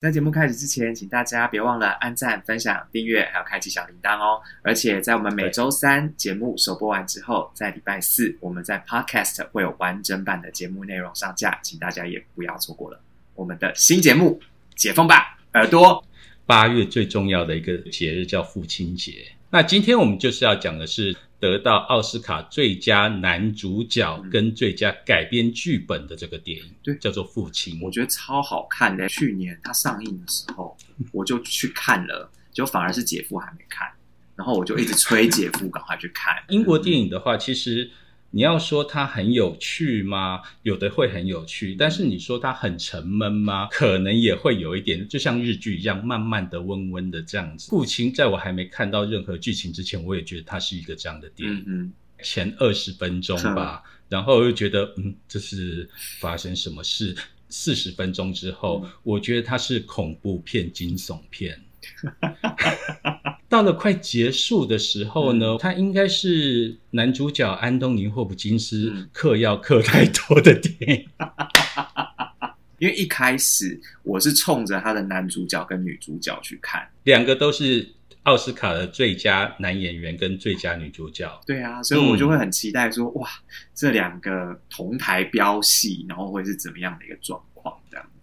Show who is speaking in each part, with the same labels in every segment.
Speaker 1: 在节目开始之前，请大家别忘了按赞、分享、订阅，还有开启小铃铛哦。而且在我们每周三节目首播完之后，在礼拜四我们在 Podcast 会有完整版的节目内容上架，请大家也不要错过了我们的新节目《解封吧耳朵》。
Speaker 2: 八月最重要的一个节日叫父亲节，那今天我们就是要讲的是。得到奥斯卡最佳男主角跟最佳改编剧本的这个电影，
Speaker 1: 对，
Speaker 2: 叫做《父亲》，
Speaker 1: 我觉得超好看的。去年它上映的时候，我就去看了，就反而是姐夫还没看，然后我就一直催姐夫赶快去看。
Speaker 2: 英国电影的话，其实。你要说它很有趣吗？有的会很有趣，但是你说它很沉闷吗？可能也会有一点，就像日剧一样，慢慢的、温温的这样子。父亲在我还没看到任何剧情之前，我也觉得它是一个这样的电影。嗯前二十分钟吧，然后又觉得，嗯，这是发生什么事？四十分钟之后，我觉得它是恐怖片、惊悚片。到了快结束的时候呢，他应该是男主角安东尼霍普金斯嗑药嗑太多的电影，
Speaker 1: 因为一开始我是冲着他的男主角跟女主角去看，
Speaker 2: 两个都是奥斯卡的最佳男演员跟最佳女主角。
Speaker 1: 对啊，所以我就会很期待说，哇，这两个同台飙戏，然后会是怎么样的一个状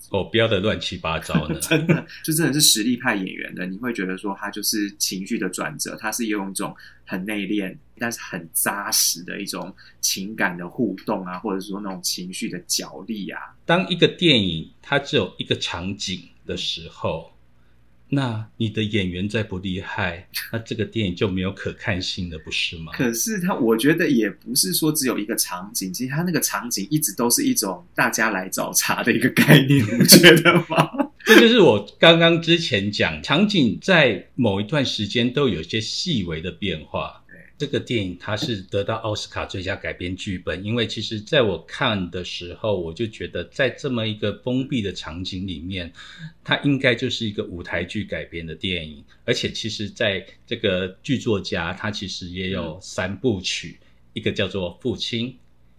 Speaker 2: 哦，标的乱七八糟 的，
Speaker 1: 真的就真的是实力派演员的，你会觉得说他就是情绪的转折，他是用一种很内敛但是很扎实的一种情感的互动啊，或者说那种情绪的角力啊。
Speaker 2: 当一个电影它只有一个场景的时候。那你的演员再不厉害，那这个电影就没有可看性了，不是吗？
Speaker 1: 可是他，我觉得也不是说只有一个场景，其实他那个场景一直都是一种大家来找茬的一个概念，你觉得吗？
Speaker 2: 这就是我刚刚之前讲，场景在某一段时间都有一些细微的变化。这个电影它是得到奥斯卡最佳改编剧本，因为其实在我看的时候，我就觉得在这么一个封闭的场景里面，它应该就是一个舞台剧改编的电影。而且其实在这个剧作家他其实也有三部曲，一个叫做父亲，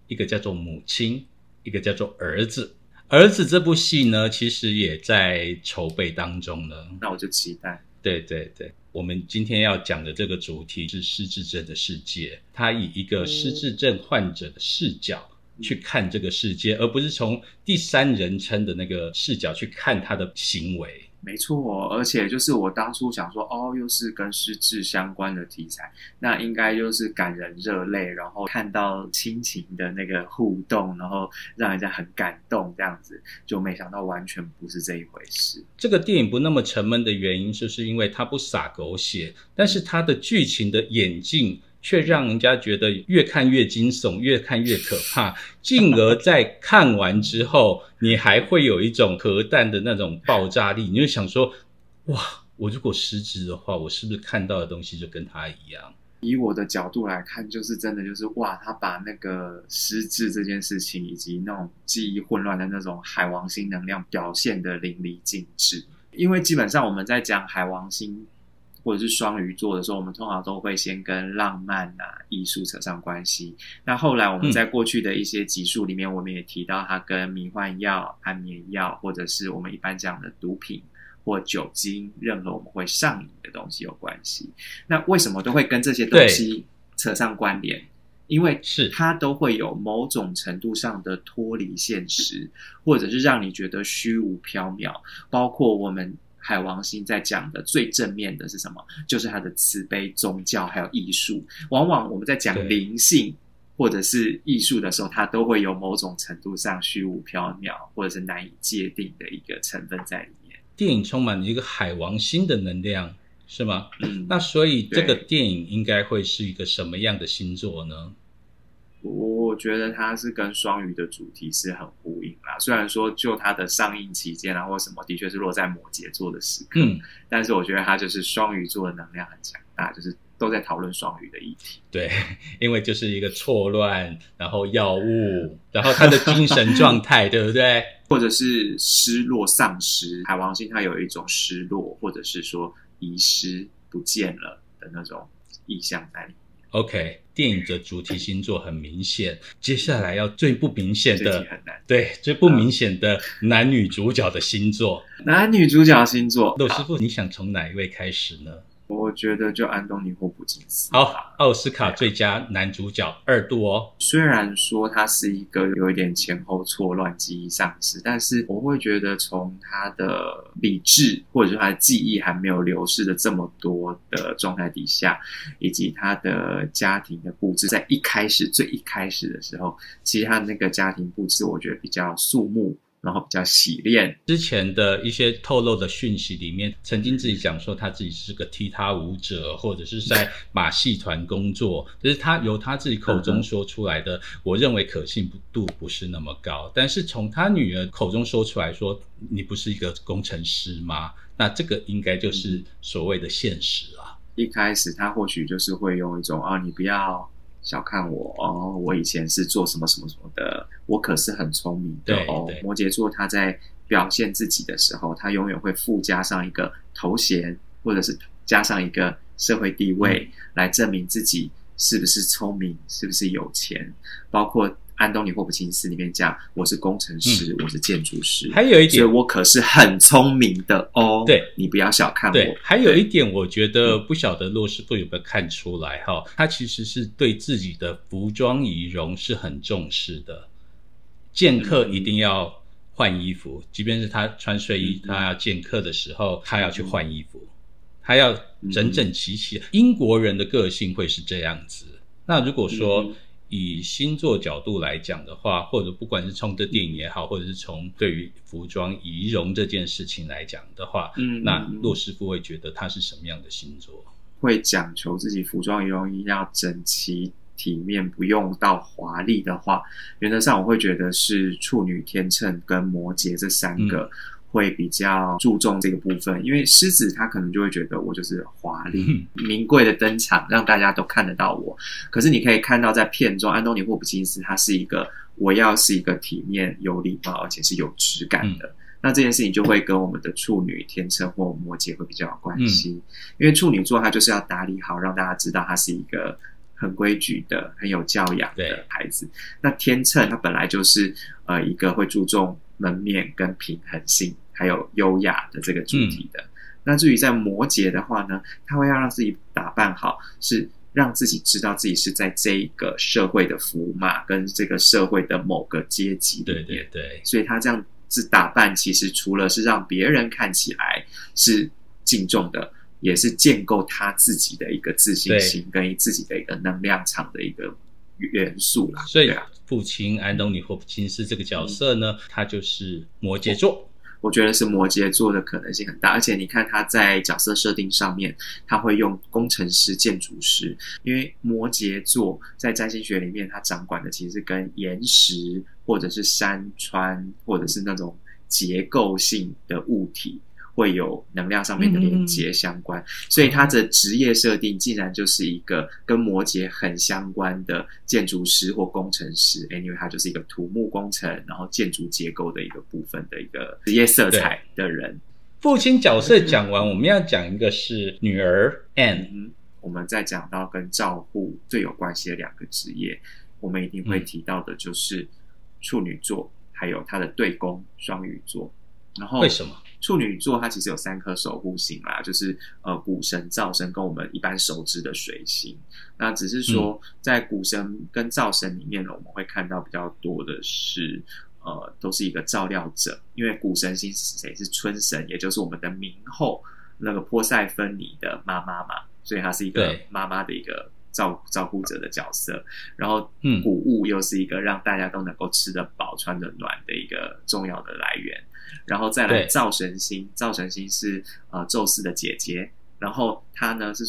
Speaker 2: 一个叫做母亲，一个叫做儿子。儿子这部戏呢，其实也在筹备当中了。
Speaker 1: 那我就期待。
Speaker 2: 对对对。我们今天要讲的这个主题是失智症的世界，他以一个失智症患者的视角去看这个世界，而不是从第三人称的那个视角去看他的行为。
Speaker 1: 没错，而且就是我当初想说，哦，又是跟失智相关的题材，那应该就是感人热泪，然后看到亲情的那个互动，然后让人家很感动，这样子，就没想到完全不是这一回事。
Speaker 2: 这个电影不那么沉闷的原因，就是因为它不洒狗血，但是它的剧情的演进。却让人家觉得越看越惊悚，越看越可怕，进而在看完之后，你还会有一种核弹的那种爆炸力。你就想说，哇，我如果失智的话，我是不是看到的东西就跟他一样？
Speaker 1: 以我的角度来看，就是真的，就是哇，他把那个失智这件事情，以及那种记忆混乱的那种海王星能量表现的淋漓尽致。因为基本上我们在讲海王星。或者是双鱼座的时候，我们通常都会先跟浪漫啊、艺术扯上关系。那后来我们在过去的一些集数里面，我们也提到它跟迷幻药、安眠药，或者是我们一般讲的毒品或酒精，任何我们会上瘾的东西有关系。那为什么都会跟这些东西扯上关联？因为
Speaker 2: 是
Speaker 1: 它都会有某种程度上的脱离现实，或者是让你觉得虚无缥缈，包括我们。海王星在讲的最正面的是什么？就是他的慈悲、宗教还有艺术。往往我们在讲灵性或者是艺术的时候，它都会有某种程度上虚无缥缈或者是难以界定的一个成分在里面。
Speaker 2: 电影充满了一个海王星的能量，是吗？嗯。那所以这个电影应该会是一个什么样的星座呢？
Speaker 1: 我觉得它是跟双鱼的主题是很呼应啦。虽然说就它的上映期间啊或什么，的确是落在摩羯座的时刻，嗯，但是我觉得它就是双鱼座的能量很强大，就是都在讨论双鱼的议题。
Speaker 2: 对，因为就是一个错乱，然后药物，然后他的精神状态，对不对？
Speaker 1: 或者是失落、丧失。海王星它有一种失落，或者是说遗失、不见了的那种意象在里面。
Speaker 2: OK，电影的主题星座很明显，接下来要最不明显的。对，最不明显的男女主角的星座。
Speaker 1: 男女主角星座，
Speaker 2: 陆师傅，你想从哪一位开始呢？
Speaker 1: 我觉得就安东尼霍普金斯。
Speaker 2: 好，奥斯卡最佳男主角二度哦。
Speaker 1: 虽然说他是一个有一点前后错乱、记忆丧失，但是我会觉得从他的理智或者说他的记忆还没有流失的这么多的状态底下，以及他的家庭的布置，在一开始最一开始的时候，其实他那个家庭布置，我觉得比较肃穆，然后比较洗练，
Speaker 2: 之前的一些透露的讯息里面，曾经自己讲说他自己是个踢踏舞者，或者是在马戏团工作，就是他由他自己口中说出来的，我认为可信度不是那么高。但是从他女儿口中说出来说，你不是一个工程师吗？那这个应该就是所谓的现实啊。
Speaker 1: 一开始他或许就是会用一种啊，你不要小看我哦，我以前是做什么什么什么的，我可是很聪明的哦。摩羯座他在表现自己的时候，他永远会附加上一个头衔，或者是加上一个社会地位，来证明自己是不是聪明，是不是有钱，包括。安东尼霍普金斯里面讲，我是工程师，我是建筑师，
Speaker 2: 还有一点
Speaker 1: 所以我可是很聪明的哦。
Speaker 2: 对。
Speaker 1: 你不要小看我。
Speaker 2: 对，还有一点，我觉得不晓得洛师傅有没有看出来哈，他其实是对自己的服装仪容是很重视的，见客一定要换衣服，即便是他穿睡衣，
Speaker 1: 嗯。
Speaker 2: 他要见客的时候，他要去换衣服，他要整整齐齐。英国人的个性会是这样子。那如果说，
Speaker 1: 嗯
Speaker 2: 以星座角度来讲的话，或者不管是从这电影也好，或者是从对于服装仪容这件事情来讲的话，
Speaker 1: 嗯
Speaker 2: 那
Speaker 1: 嗯
Speaker 2: 骆师傅会觉得他是什么样的星座？
Speaker 1: 会讲求自己服装仪容一定要整齐体面，不用到华丽的话，原则上我会觉得是处女、天秤跟摩羯这三个。会比较注重这个部分，因为狮子他可能就会觉得我就是华丽、名贵的登场，让大家都看得到我。可是你可以看到在片中，安东尼霍普金斯他是一个我要是一个体面、有礼貌，而且是有质感的。那这件事情就会跟我们的处女、天秤或摩羯会比较有关系，因为处女座他就是要打理好，让大家知道他是一个很规矩的、很有教养的孩子。那天秤他本来就是呃一个会注重门面跟平衡性，还有优雅的这个主题的。那至于在摩羯的话呢，他会要让自己打扮好，是让自己知道自己是在这一个社会的符码跟这个社会的某个阶级里
Speaker 2: 对。对对，
Speaker 1: 所以他这样子打扮，其实除了是让别人看起来是敬重的，也是建构他自己的一个自信心跟自己的一个能量场的一个元素啦。
Speaker 2: 所以父亲安东尼霍普金斯这个角色呢，他就是摩羯座。
Speaker 1: 我觉得是摩羯座的可能性很大，而且你看他在角色设定上面，他会用工程师、建筑师，因为摩羯座在占星学里面，他掌管的其实是跟岩石或者是山川或者是那种结构性的物体。会有能量上面的连接相关，所以他的职业设定竟然就是一个跟摩羯很相关的建筑师或工程师。因为他就是一个土木工程，然后建筑结构的一个部分的一个职业色彩的人。
Speaker 2: 父亲角色讲完，我们要讲一个是女儿 Anne。
Speaker 1: 嗯，我们再讲到跟照护最有关系的两个职业，我们一定会提到的就是处女座，还有他的对宫双鱼座。然后
Speaker 2: 为什么？
Speaker 1: 处女座它其实有三颗守护星啦，就是呃谷神、灶神跟我们一般熟知的水星。那只是说在谷神跟灶神里面呢，我们会看到比较多的是呃都是一个照料者，因为谷神星是谁？是春神，也就是我们的明后那个波塞芬尼的妈妈嘛，所以她是一个妈妈的一个照照顾者的角色。然后
Speaker 2: 嗯
Speaker 1: 谷物又是一个让大家都能够吃得饱、穿得暖的一个重要的来源。然后再来灶神星，灶神星是呃宙斯的姐姐，然后她呢是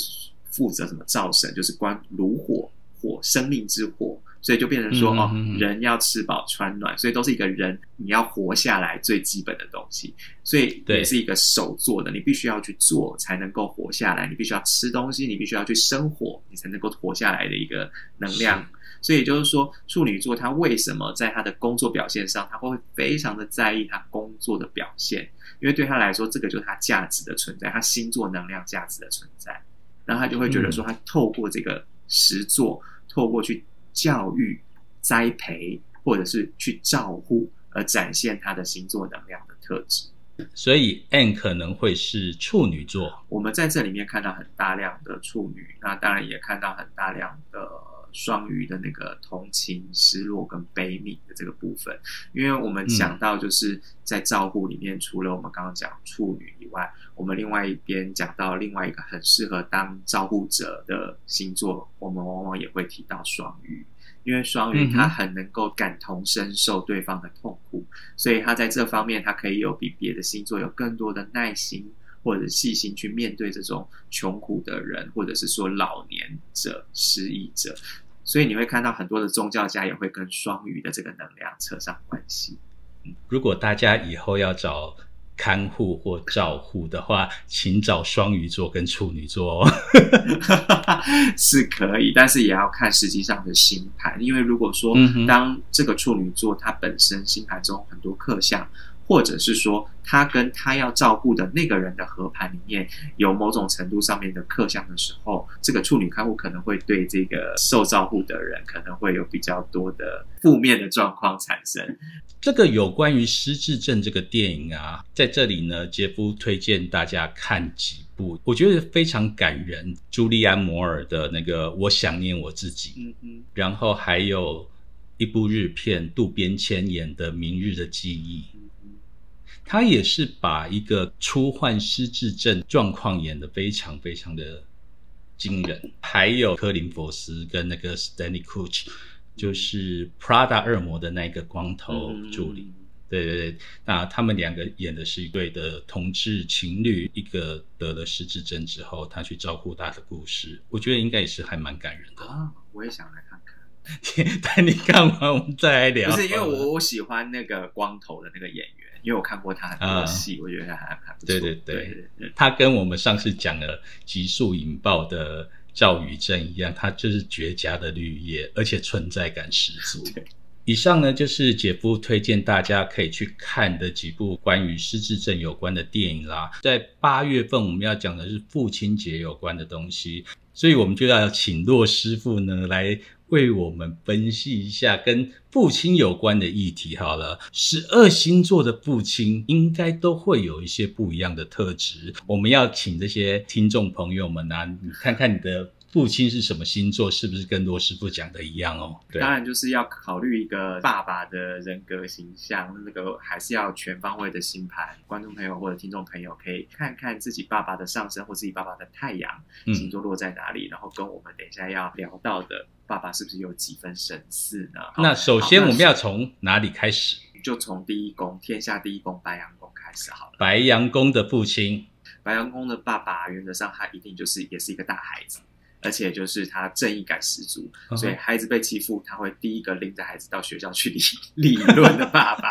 Speaker 1: 负责什么灶神，就是关炉火火生命之火，所以就变成说、
Speaker 2: 嗯、
Speaker 1: 哦，人要吃饱穿暖，所以都是一个人你要活下来最基本的东西，所以也是一个手做的，你必须要去做才能够活下来，你必须要吃东西，你必须要去生火，你才能够活下来的一个能量。所以就是说，处女座他为什么在他的工作表现上，他会非常的在意他工作的表现，因为对他来说，这个就是他价值的存在，他星座能量价值的存在。然后他就会觉得说，他透过这个实作，透过去教育、栽培，或者是去照顾，而展现他的星座能量的特质。
Speaker 2: 所以 N 可能会是处女座。
Speaker 1: 我们在这里面看到很大量的处女，那当然也看到很大量的双鱼的那个同情、失落跟悲悯的这个部分。因为我们讲到就是在照顾里面，除了我们刚刚讲处女以外，我们另外一边讲到另外一个很适合当照顾者的星座，我们往往也会提到双鱼。因为双鱼他很能够感同身受对方的痛苦，所以他在这方面他可以有比别的星座有更多的耐心或者细心去面对这种穷苦的人，或者是说老年者、失意者。所以你会看到很多的宗教家也会跟双鱼的这个能量扯上关系。
Speaker 2: 如果大家以后要找。看护或照护的话，请找双鱼座跟处女座哦，
Speaker 1: 是可以，但是也要看实际上的星盘，因为如果说当这个处女座它本身星盘中很多克相。或者是说，他跟他要照顾的那个人的合盘里面有某种程度上面的克相的时候，这个处女看护可能会对这个受照顾的人可能会有比较多的负面的状况产生。
Speaker 2: 这个有关于失智症这个电影啊，在这里呢，杰夫推荐大家看几部，我觉得非常感人。朱利安·摩尔的那个《我想念我自己》，嗯嗯，然后还有一部日片，渡边谦演的《明日的记忆》。他也是把一个初患失智症状况演得非常非常的惊人，还有科林佛斯跟那个 Stanley Kuch，就是 Prada 恶魔的那个光头助理，对对对，那他们两个演的是一对的同志情侣，一个得了失智症之后，他去照顾他的故事，我觉得应该也是还蛮感人的
Speaker 1: 啊，我也想来看看。
Speaker 2: 但你看完，我们再来聊。
Speaker 1: 不是因为我我喜欢那个光头的那个演员。因为我看过他很多戏，我觉得还还不错。
Speaker 2: 对对对，他跟我们上次讲的急速引爆的赵宇正一样，他就是绝佳的绿叶，而且存在感十足。以上呢就是姐夫推荐大家可以去看的几部关于失智症有关的电影啦。在八月份我们要讲的是父亲节有关的东西，所以我们就要请骆师傅呢来。为我们分析一下跟父亲有关的议题。好了，十二星座的父亲应该都会有一些不一样的特质。我们要请这些听众朋友们啊，你看看你的。父亲是什么星座？是不是跟罗师傅讲的一样哦？
Speaker 1: 对当然就是要考虑一个爸爸的人格形象，那个还是要全方位的星盘。观众朋友或者听众朋友可以看看自己爸爸的上升或自己爸爸的太阳星座落在哪里，然后跟我们等一下要聊到的爸爸是不是有几分神似呢？
Speaker 2: 那首先我们要从哪里开始？
Speaker 1: 就从第一宫天下第一宫白羊宫开始好了。
Speaker 2: 白羊宫的父亲，
Speaker 1: 白羊宫的爸爸，原则上他一定就是也是一个大孩子。而且就是他正义感十足，所以孩子被欺负，他会第一个拎着孩子到学校去理 理论的爸爸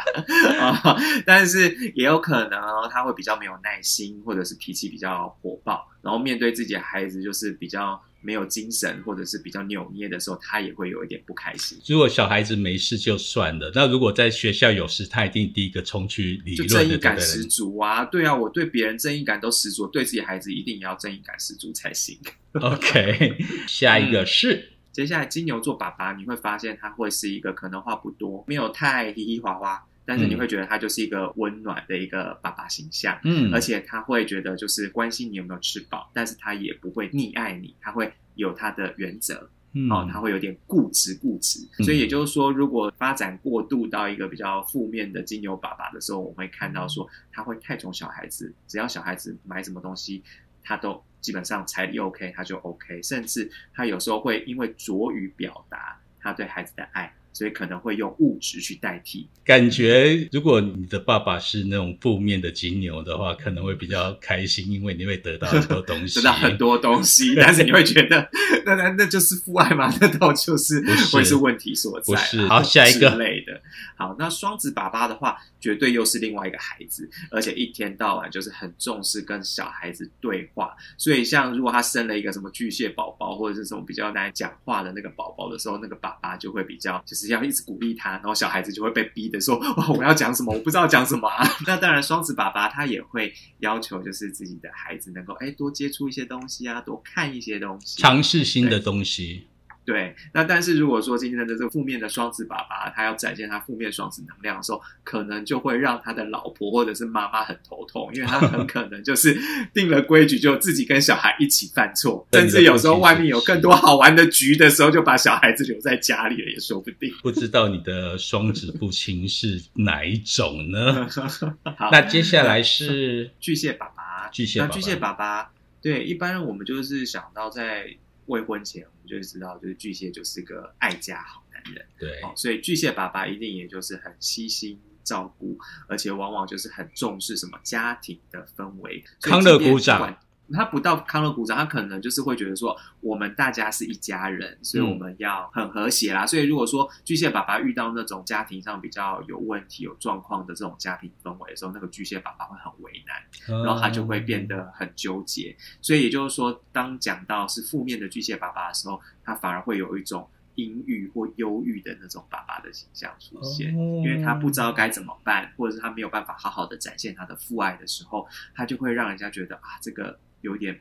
Speaker 1: 啊。但是也有可能他会比较没有耐心，或者是脾气比较火爆，然后面对自己的孩子就是比较。没有精神或者是比较扭捏的时候，他也会有一点不开心。
Speaker 2: 如果小孩子没事就算了，那如果在学校有事，他一定第一个冲去理论。
Speaker 1: 就正义感十足啊！对啊，我对别人正义感都十足，对自己孩子一定也要正义感十足才行。
Speaker 2: OK，下一个是
Speaker 1: 接下来金牛座爸爸，你会发现他会是一个可能话不多，没有太嘻嘻哈哈。但是你会觉得他就是一个温暖的一个爸爸形象，嗯，而且他会觉得就是关心你有没有吃饱，但是他也不会溺爱你，他会有他的原则，哦，他会有点固执固执，所以也就是说，如果发展过度到一个比较负面的金牛爸爸的时候，我们会看到说他会太宠小孩子，只要小孩子买什么东西，他都基本上彩礼 OK 他就 OK，甚至他有时候会因为拙于表达他对孩子的爱。所以可能会用物质去代替。
Speaker 2: 感觉如果你的爸爸是那种负面的金牛的话，可能会比较开心，因为你会得到很多东西，
Speaker 1: 得到很多东西。但是你会觉得，那那那就是父爱吗？那倒就是会是问题所在。
Speaker 2: 不是，好下一个
Speaker 1: 类的。好，那双子爸爸的话，绝对又是另外一个孩子，而且一天到晚就是很重视跟小孩子对话。所以像如果他生了一个什么巨蟹宝宝，或者是什么比较难讲话的那个宝宝的时候，那个爸爸就会比较就是。子要一直鼓励他，然后小孩子就会被逼的说：“哇，我要讲什么？我不知道讲什么啊。”那当然，双子爸爸他也会要求，就是自己的孩子能够哎多接触一些东西啊，多看一些东西，
Speaker 2: 尝试新的东西。
Speaker 1: 对，那但是如果说今天的这个负面的双子爸爸，他要展现他负面双子能量的时候，可能就会让他的老婆或者是妈妈很头痛，因为他很可能就是 定了规矩，就自己跟小孩一起犯错，甚至有时候外面有更多好玩的局的时候，就把小孩子留在家里了，也说不定。
Speaker 2: 不知道你的双子父亲是哪一种呢？好那接下来是
Speaker 1: 巨蟹爸爸，
Speaker 2: 巨蟹，
Speaker 1: 那巨蟹爸爸，对，一般我们就是想到在。未婚前，我们就知道，就是巨蟹就是个爱家好男人，
Speaker 2: 对，
Speaker 1: 所以巨蟹爸爸一定也就是很悉心照顾，而且往往就是很重视什么家庭的氛围。
Speaker 2: 康乐鼓掌。
Speaker 1: 他不到康乐鼓掌，他可能就是会觉得说，我们大家是一家人，所以我们要很和谐啦。所以如果说巨蟹爸爸遇到那种家庭上比较有问题、有状况的这种家庭氛围的时候，那个巨蟹爸爸会很为难，然后他就会变得很纠结。所以也就是说，当讲到是负面的巨蟹爸爸的时候，他反而会有一种。阴郁或忧郁的那种爸爸的形象出现，因为他不知道该怎么办，或者是他没有办法好好的展现他的父爱的时候，他就会让人家觉得啊，这个有点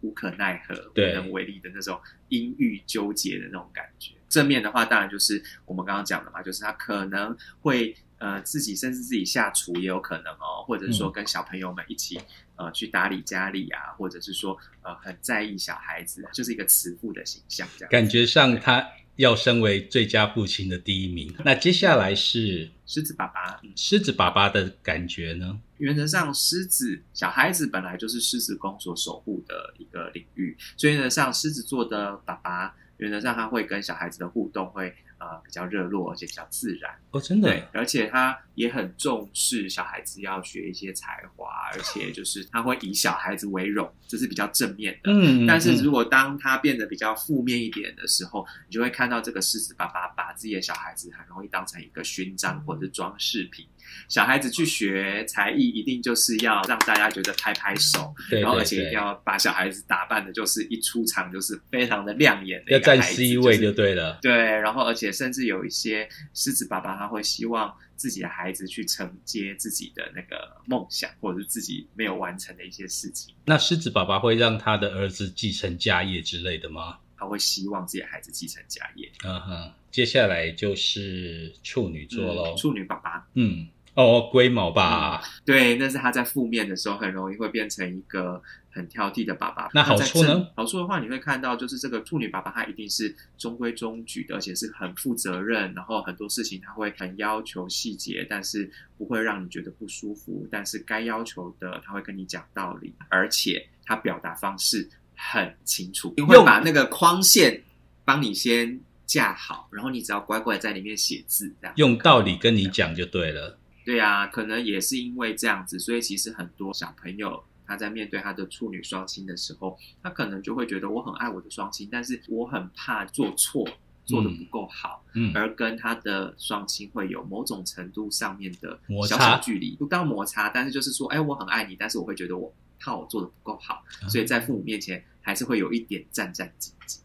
Speaker 1: 无可奈何、无能为力的那种阴郁纠结的那种感觉。正面的话，当然就是我们刚刚讲的嘛，就是他可能会呃自己甚至自己下厨也有可能哦，或者是说跟小朋友们一起呃去打理家里啊，或者是说呃很在意小孩子，就是一个慈父的形象，这样
Speaker 2: 感觉上他。要升为最佳父亲的第一名，那接下来是
Speaker 1: 狮子爸爸。
Speaker 2: 狮子爸爸的感觉呢？
Speaker 1: 原则上，狮子小孩子本来就是狮子宫所守护的一个领域，所以呢，像狮子座的爸爸，原则上他会跟小孩子的互动会。呃，比较热络，而且比较自然
Speaker 2: 哦，真的。
Speaker 1: 对，而且他也很重视小孩子要学一些才华，而且就是他会以小孩子为荣，这是比较正面的。嗯，但是如果当他变得比较负面一点的时候，你就会看到这个狮子爸爸把自己的小孩子很容易当成一个勋章或者是装饰品。小孩子去学才艺，一定就是要让大家觉得拍拍手，然后而且一定要把小孩子打扮的，就是一出场就是非常的亮眼的，
Speaker 2: 要占 C 位就对了。
Speaker 1: 对，然后而且甚至有一些狮子爸爸他会希望自己的孩子去承接自己的那个梦想，或者是自己没有完成的一些事情。
Speaker 2: 那狮子爸爸会让他的儿子继承家业之类的吗？
Speaker 1: 他会希望自己的孩子继承家业。
Speaker 2: 嗯哼，接下来就是处女座喽。
Speaker 1: 处女爸爸，
Speaker 2: 嗯。哦，龟毛吧？
Speaker 1: 对，那是他在负面的时候很容易会变成一个很挑剔的爸爸。
Speaker 2: 那好处呢？
Speaker 1: 好处的话，你会看到就是这个处女爸爸，他一定是中规中矩的，而且是很负责任，然后很多事情他会很要求细节，但是不会让你觉得不舒服。但是该要求的，他会跟你讲道理，而且他表达方式很清楚，你会把那个框线帮你先架好，然后你只要乖乖在里面写字，这样
Speaker 2: 用道理跟你讲就对了。
Speaker 1: 对啊，可能也是因为这样子，所以其实很多小朋友他在面对他的处女双亲的时候，他可能就会觉得我很爱我的双亲，但是我很怕做错，做的不够好，嗯，而跟他的双亲会有某种程度上面的小小距离，不到摩擦，但是就是说，哎，我很爱你，但是我会觉得我怕我做的不够好，所以在父母面前还是会有一点战战兢兢。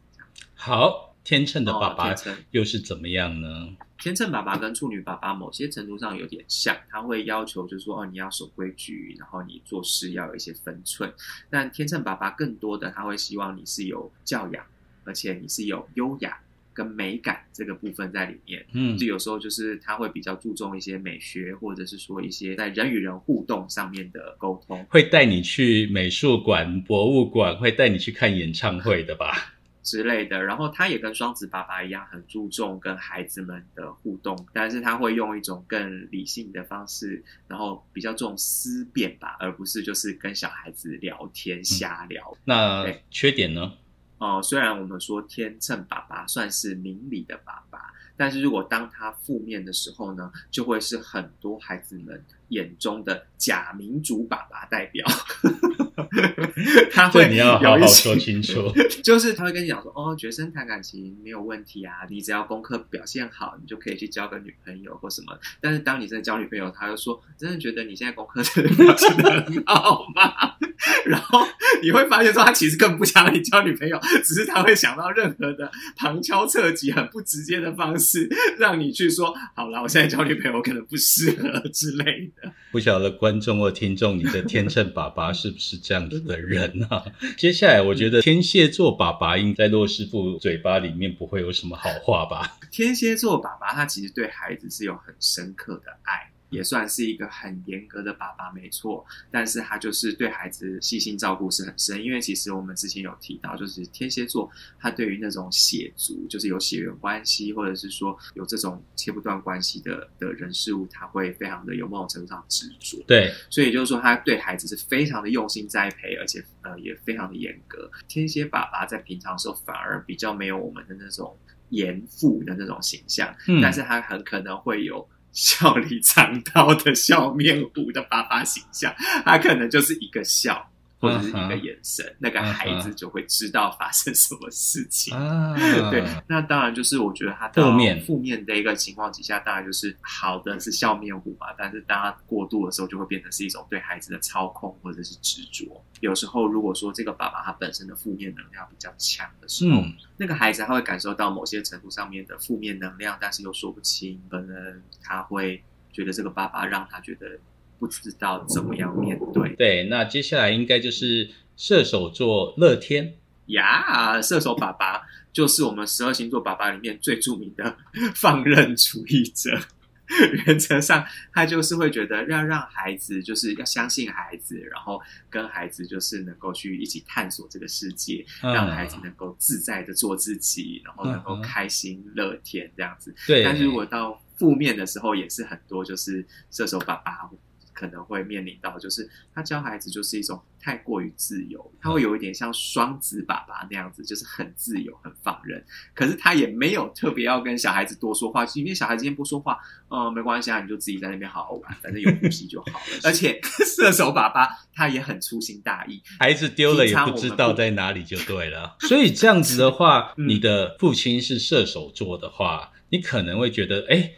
Speaker 2: 好。天秤的爸爸又是怎么样呢？
Speaker 1: 天秤爸爸跟处女爸爸某些程度上有点像，他会要求就是说，哦，你要守规矩，然后你做事要有一些分寸。但天秤爸爸更多的他会希望你是有教养，而且你是有优雅跟美感这个部分在里面。嗯，就有时候就是他会比较注重一些美学，或者是说一些在人与人互动上面的沟通。
Speaker 2: 会带你去美术馆、博物馆，会带你去看演唱会的吧？
Speaker 1: 之类的，然后他也跟双子爸爸一样，很注重跟孩子们的互动，但是他会用一种更理性的方式，然后比较重思辨吧，而不是就是跟小孩子聊天瞎聊。
Speaker 2: 那缺点呢？
Speaker 1: 哦，虽然我们说天秤爸爸算是明理的爸爸，但是如果当他负面的时候呢，就会是很多孩子们眼中的假民主爸爸代表。他会
Speaker 2: 你要好好说清楚，
Speaker 1: 就是他会跟你讲说，哦，学生谈感情没有问题啊，你只要功课表现好，你就可以去交个女朋友或什么。但是当你真的交女朋友，他又说，真的觉得你现在功课真的表现的很好吗？然后你会发现说，他其实更不想让你交女朋友，只是他会想到任何的旁敲侧击、很不直接的方式，让你去说，好了，我现在交女朋友可能不适合之类的。
Speaker 2: 不晓得观众或听众，你的天秤爸爸是不是这样子的人啊？接下来，我觉得天蝎座爸爸应在洛师傅嘴巴里面不会有什么好话吧？
Speaker 1: 天蝎座爸爸他其实对孩子是有很深刻的爱。也算是一个很严格的爸爸，没错。但是他就是对孩子细心照顾是很深，因为其实我们之前有提到，就是天蝎座他对于那种血族，就是有血缘关系，或者是说有这种切不断关系的的人事物，他会非常的有某种程度上执着。
Speaker 2: 对，
Speaker 1: 所以就是说他对孩子是非常的用心栽培，而且呃也非常的严格。天蝎爸爸在平常时候反而比较没有我们的那种严父的那种形象，但是他很可能会有。笑里藏刀的笑面虎的爸爸形象，他可能就是一个笑。或者是一个眼神，那个孩子就会知道发生什么事情。对，那当然就是我觉得他
Speaker 2: 负面
Speaker 1: 负面的一个情况底下，当然就是好的是笑面虎嘛。但是当他过度的时候，就会变成是一种对孩子的操控或者是执着。有时候如果说这个爸爸他本身的负面能量比较强的时候，那个孩子他会感受到某些程度上面的负面能量，但是又说不清，可能他会觉得这个爸爸让他觉得。不知道怎么样面对。
Speaker 2: 对，那接下来应该就是射手座乐天
Speaker 1: 呀，射手爸爸就是我们十二星座爸爸里面最著名的 放任主义者。原则上，他就是会觉得要让孩子，就是要相信孩子，然后跟孩子就是能够去一起探索这个世界，让孩子能够自在的做自己，然后能够开心乐天这样子。
Speaker 2: 对，
Speaker 1: 但是如果到负面的时候，也是很多就是射手爸爸。可能会面临到，就是他教孩子就是一种太过于自由，他会有一点像双子爸爸那样子，就是很自由、很放任。可是他也没有特别要跟小孩子多说话，因为小孩今天不说话，嗯，没关系啊，你就自己在那边好好玩，反正有呼吸就好了。而且射手爸爸他也很粗心大意，
Speaker 2: 孩子丢了也不知道在哪里就对了。所以这样子的话，你的父亲是射手座的话，你可能会觉得，哎，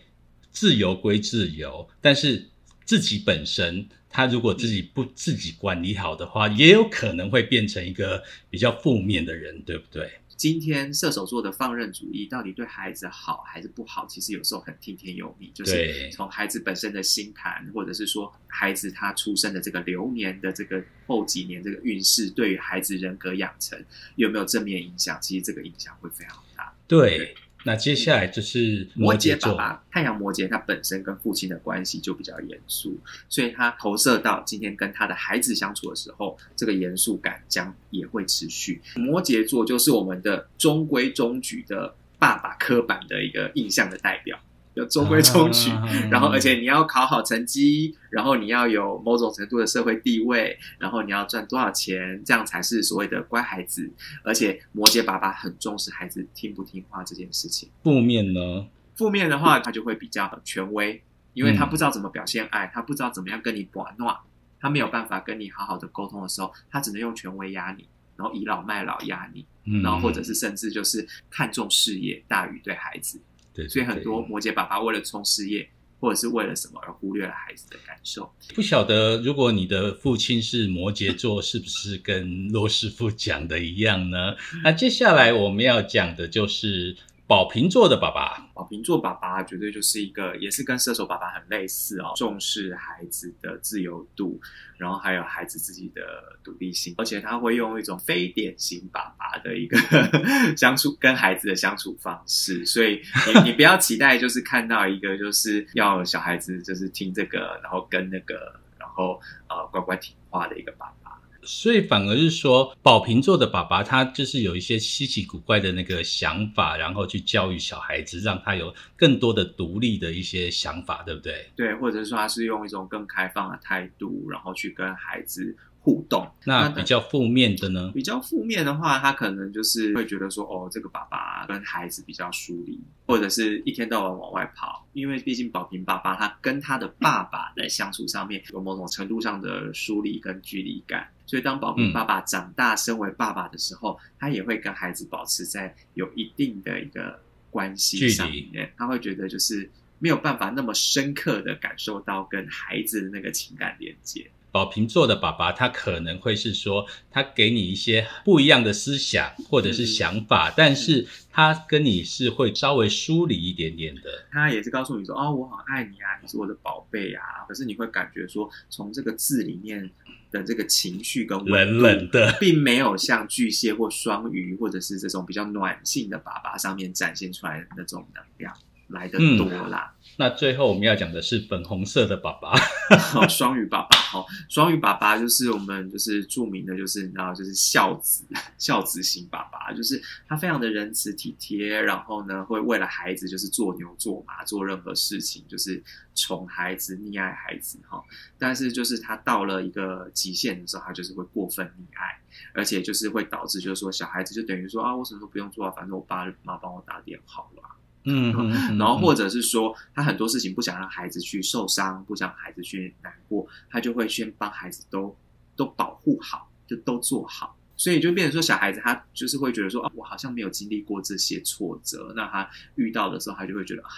Speaker 2: 自由归自由，但是。自己本身，他如果自己不自己管理好的话，也有可能会变成一个比较负面的人，对不对？
Speaker 1: 今天射手座的放任主义到底对孩子好还是不好？其实有时候很听天由命，就是从孩子本身的星盘，或者是说孩子他出生的这个流年的这个后几年这个运势，对于孩子人格养成有没有正面影响？其实这个影响会非常大。
Speaker 2: 对。那接下来就是摩羯
Speaker 1: 爸爸，太阳摩羯，他本身跟父亲的关系就比较严肃，所以他投射到今天跟他的孩子相处的时候，这个严肃感将也会持续。摩羯座就是我们的中规中矩的爸爸刻板的一个印象的代表。有中规中矩，然后而且你要考好成绩，然后你要有某种程度的社会地位，然后你要赚多少钱，这样才是所谓的乖孩子。而且摩羯爸爸很重视孩子听不听话这件事情。
Speaker 2: 负面呢？
Speaker 1: 负面的话，他就会比较权威，因为他不知道怎么表现爱，他不知道怎么样跟你玩闹，他没有办法跟你好好的沟通的时候，他只能用权威压你，然后倚老卖老压你，然后或者是甚至就是看重事业大于对孩子。
Speaker 2: 对，
Speaker 1: 所以很多摩羯爸爸为了冲事业，或者是为了什么而忽略了孩子的感受。
Speaker 2: 不晓得如果你的父亲是摩羯座，是不是跟罗师傅讲的一样呢？那接下来我们要讲的就是。宝瓶座的爸爸，
Speaker 1: 宝瓶座爸爸绝对就是一个，也是跟射手爸爸很类似哦，重视孩子的自由度，然后还有孩子自己的独立性，而且他会用一种非典型爸爸的一个 相处跟孩子的相处方式，所以你你不要期待就是看到一个就是要小孩子就是听这个，然后跟那个，然后呃乖乖听话的一个爸爸。
Speaker 2: 所以反而是说，宝瓶座的爸爸他就是有一些稀奇古怪的那个想法，然后去教育小孩子，让他有更多的独立的一些想法，对不对？
Speaker 1: 对，或者是说他是用一种更开放的态度，然后去跟孩子。互动，
Speaker 2: 那比较负面的呢？
Speaker 1: 比较负面的话，他可能就是会觉得说，哦，这个爸爸跟孩子比较疏离，或者是一天到晚往外跑。因为毕竟宝平爸爸他跟他的爸爸在相处上面有某种程度上的疏离跟距离感，所以当宝平爸爸长大身为爸爸的时候，他也会跟孩子保持在有一定的一个关系上面，他会觉得就是没有办法那么深刻的感受到跟孩子的那个情感连接。
Speaker 2: 宝瓶座的爸爸，他可能会是说，他给你一些不一样的思想或者是想法，但是他跟你是会稍微疏离一点点的。
Speaker 1: 他也是告诉你说，哦，我好爱你啊，你是我的宝贝啊。可是你会感觉说，从这个字里面的这个情绪跟
Speaker 2: 冷冷的，
Speaker 1: 并没有像巨蟹或双鱼或者是这种比较暖性的爸爸上面展现出来的那种能量。来的多啦。
Speaker 2: 那最后我们要讲的是粉红色的爸爸，
Speaker 1: 双鱼爸爸。哈，双鱼爸爸就是我们就是著名的，就是你知道，就是孝子，孝子型爸爸，就是他非常的仁慈体贴，然后呢，会为了孩子就是做牛做马，做任何事情，就是宠孩子、溺爱孩子。哈，但是就是他到了一个极限的时候，他就是会过分溺爱，而且就是会导致就是说小孩子就等于说啊，我什么都不用做啊，反正我爸妈帮我打点好了。嗯，然后或者是说，他很多事情不想让孩子去受伤，不想孩子去难过，他就会先帮孩子都都保护好，就都做好。所以就变成说，小孩子他就是会觉得说，啊，我好像没有经历过这些挫折，那他遇到的时候，他就会觉得啊，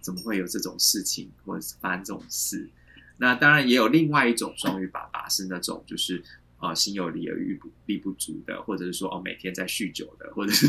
Speaker 1: 怎么会有这种事情，或者是发生这种事？那当然也有另外一种双鱼爸爸，是那种就是。啊，心有力而力不力不足的，或者是说哦，每天在酗酒的，或者是